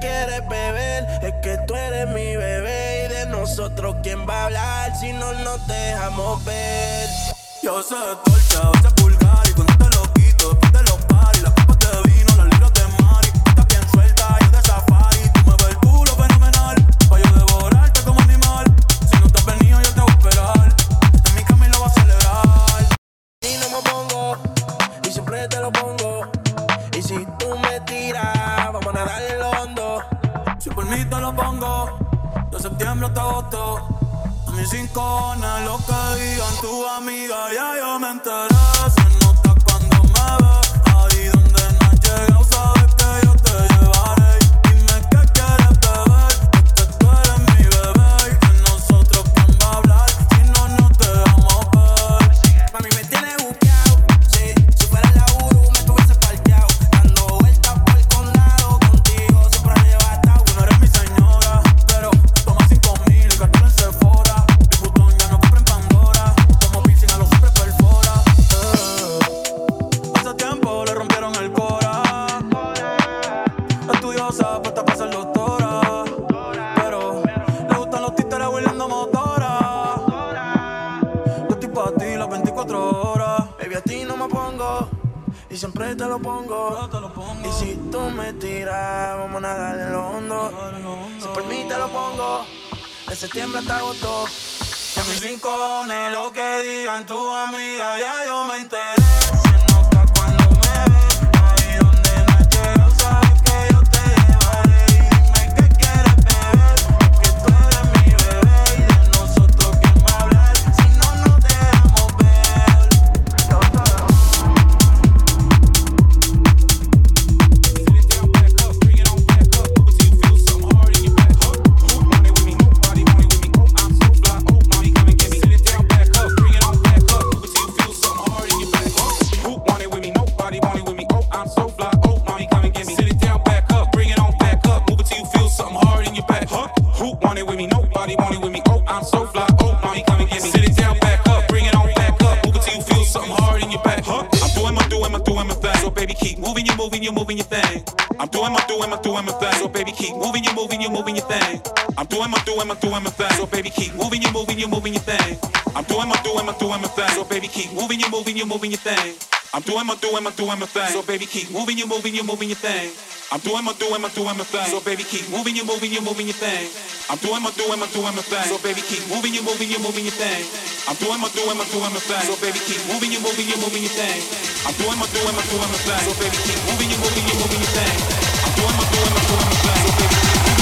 quieres beber, es que tú eres mi bebé. Y de nosotros, ¿quién va a hablar si no nos dejamos ver? Yo sé torcha, tu amiga, ya yo me enteré. Me pongo, y siempre te lo pongo. Yo te lo pongo. Y si tú me tiras, vamos a nadar en lo hondo. Si por mí te lo pongo, de septiembre hasta agosto. Que mis rincones, lo que digan tu amiga, ya yo me enteré. Doing my, thing. So baby, keep moving, you moving, you moving your thing. I'm doing my, doing my, doing my thing. So baby, keep moving, you moving, you moving your thing. I'm doing my, doing my, doing my thing. So baby, keep moving, you moving, you moving your thing. I'm doing my, doing my, doing my thing. So baby, keep moving, you moving, you moving your thing. I'm doing my, doing my, doing my thing. So baby, keep moving, you moving, you moving your thing. I'm doing my, doing my, doing my thing. So baby, keep moving, you moving, you moving your thing. I'm doing my, doing my, doing my thing. So baby, keep moving, you moving, you moving your thing. I'm doing my, doing my, doing my thing. So baby, keep moving,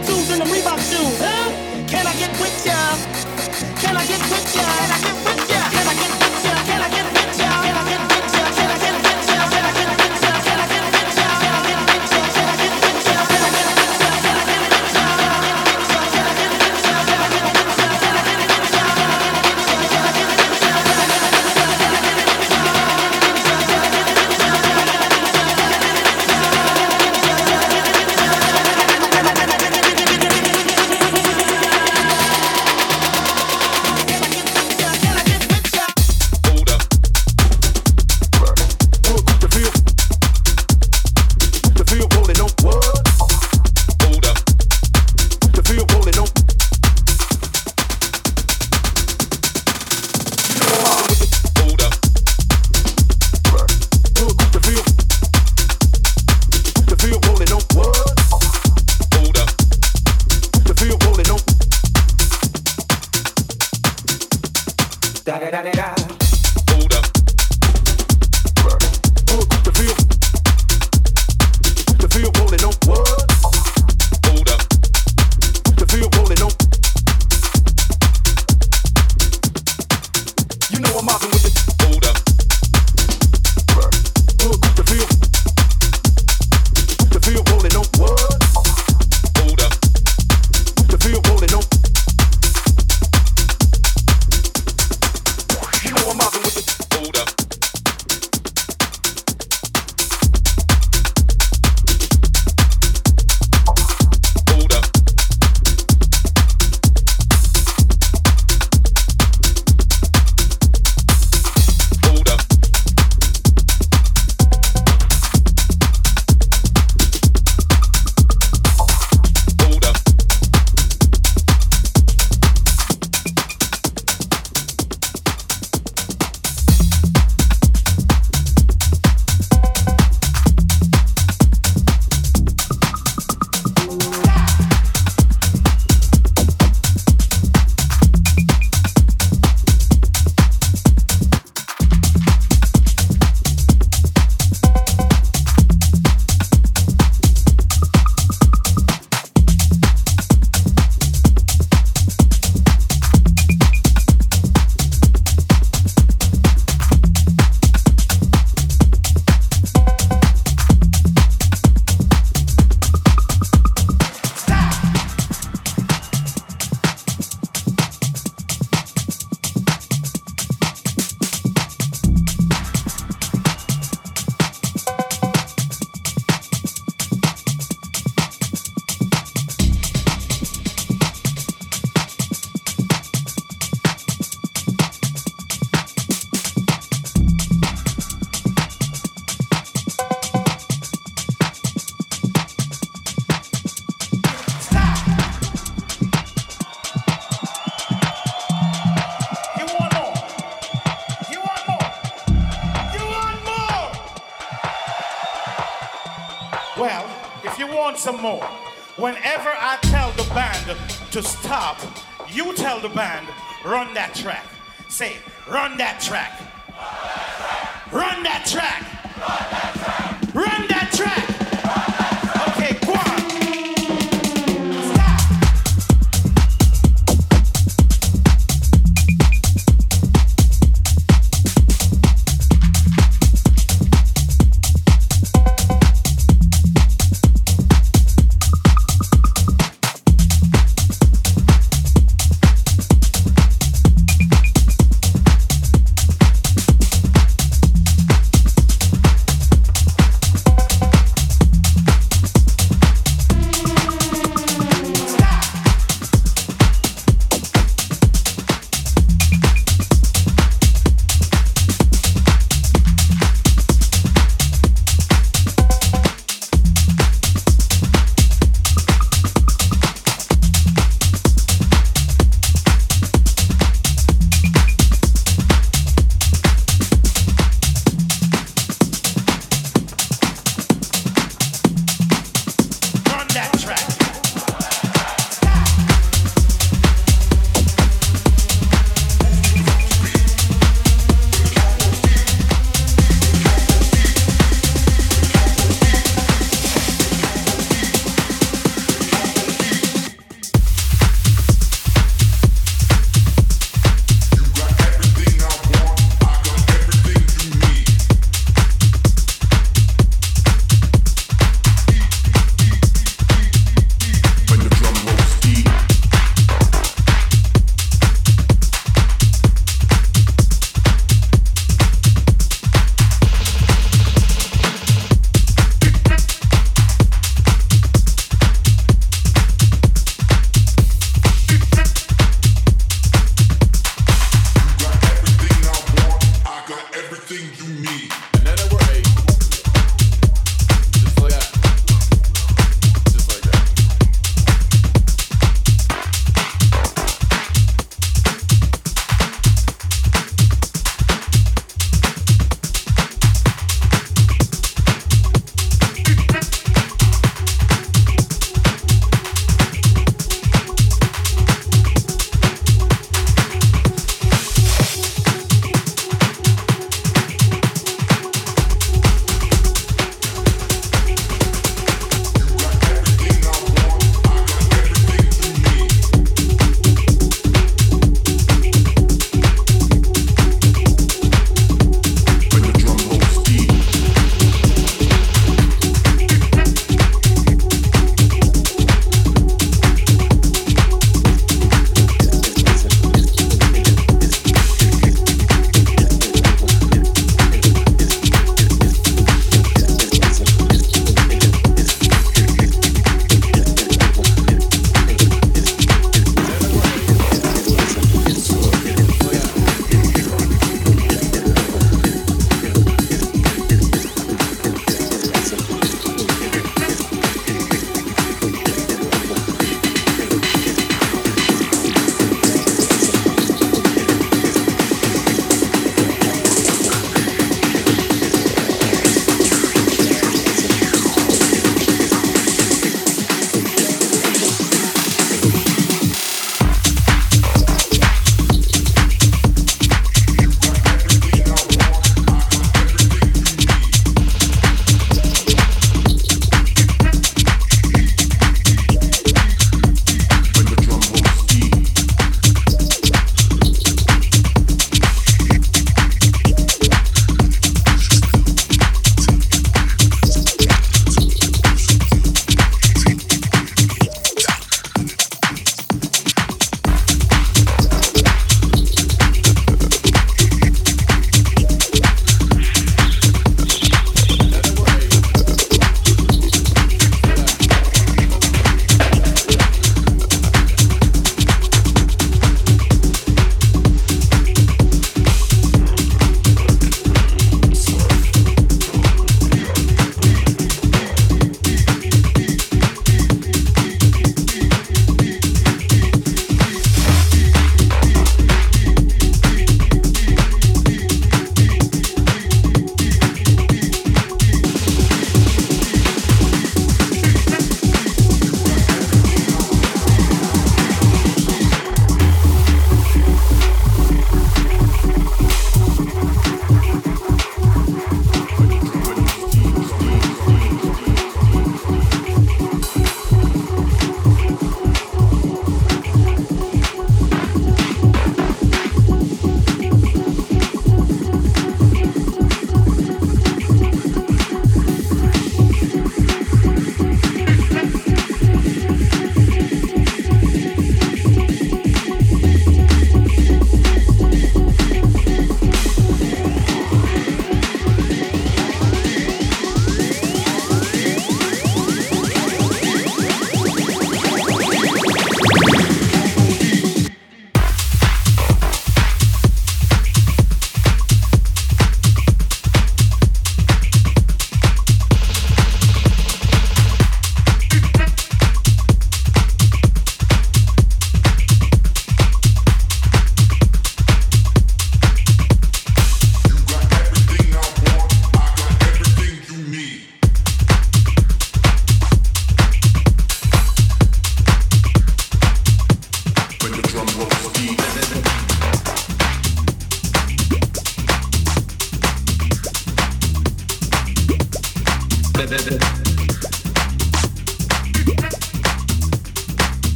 92s and the Reebok shoes. Huh? Can I get with ya? Can I get with ya? Run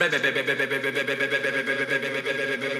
bebe bebe bebe bebe bebe bebe bebe bebe bebe